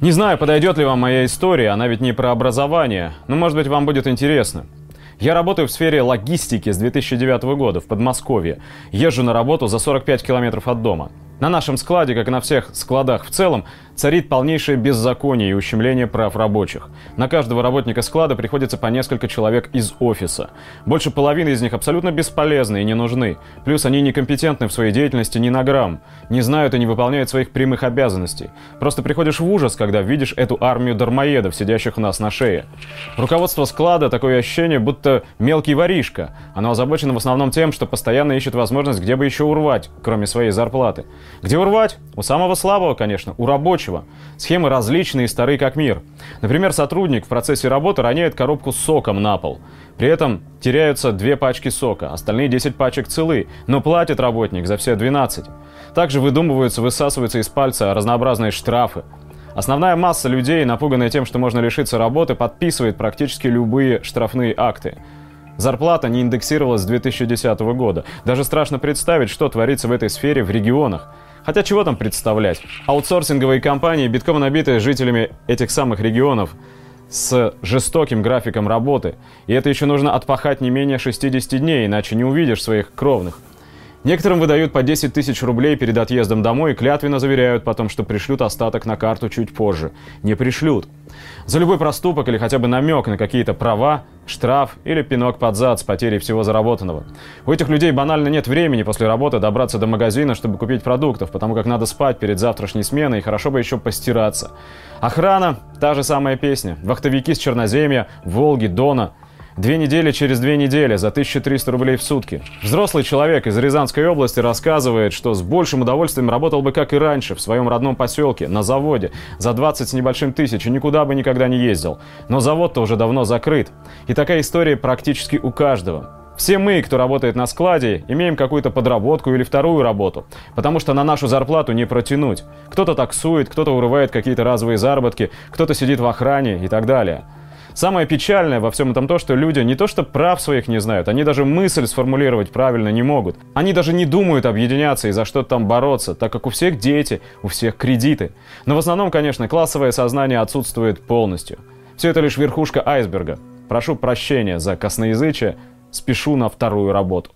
Не знаю, подойдет ли вам моя история, она ведь не про образование, но может быть вам будет интересно. Я работаю в сфере логистики с 2009 года в Подмосковье. Езжу на работу за 45 километров от дома. На нашем складе, как и на всех складах в целом, царит полнейшее беззаконие и ущемление прав рабочих. На каждого работника склада приходится по несколько человек из офиса. Больше половины из них абсолютно бесполезны и не нужны. Плюс они некомпетентны в своей деятельности ни на грамм, не знают и не выполняют своих прямых обязанностей. Просто приходишь в ужас, когда видишь эту армию дармоедов, сидящих у нас на шее. Руководство склада такое ощущение, будто мелкий воришка. Оно озабочено в основном тем, что постоянно ищет возможность где бы еще урвать, кроме своей зарплаты. Где урвать? У самого слабого, конечно, у рабочего. Схемы различные и старые как мир. Например, сотрудник в процессе работы роняет коробку с соком на пол. При этом теряются две пачки сока, остальные 10 пачек целы, но платит работник за все 12. Также выдумываются, высасываются из пальца разнообразные штрафы. Основная масса людей, напуганная тем, что можно лишиться работы, подписывает практически любые штрафные акты. Зарплата не индексировалась с 2010 года. Даже страшно представить, что творится в этой сфере в регионах. Хотя чего там представлять? Аутсорсинговые компании, битком набитые жителями этих самых регионов, с жестоким графиком работы. И это еще нужно отпахать не менее 60 дней, иначе не увидишь своих кровных. Некоторым выдают по 10 тысяч рублей перед отъездом домой и клятвенно заверяют потом, что пришлют остаток на карту чуть позже. Не пришлют. За любой проступок или хотя бы намек на какие-то права, штраф или пинок под зад с потерей всего заработанного. У этих людей банально нет времени после работы добраться до магазина, чтобы купить продуктов, потому как надо спать перед завтрашней сменой и хорошо бы еще постираться. Охрана – та же самая песня. Вахтовики с Черноземья, Волги, Дона – Две недели через две недели за 1300 рублей в сутки. Взрослый человек из Рязанской области рассказывает, что с большим удовольствием работал бы, как и раньше, в своем родном поселке, на заводе, за 20 с небольшим тысяч, и никуда бы никогда не ездил. Но завод-то уже давно закрыт. И такая история практически у каждого. Все мы, кто работает на складе, имеем какую-то подработку или вторую работу, потому что на нашу зарплату не протянуть. Кто-то таксует, кто-то урывает какие-то разовые заработки, кто-то сидит в охране и так далее. Самое печальное во всем этом то, что люди не то что прав своих не знают, они даже мысль сформулировать правильно не могут. Они даже не думают объединяться и за что-то там бороться, так как у всех дети, у всех кредиты. Но в основном, конечно, классовое сознание отсутствует полностью. Все это лишь верхушка айсберга. Прошу прощения за косноязычие, спешу на вторую работу.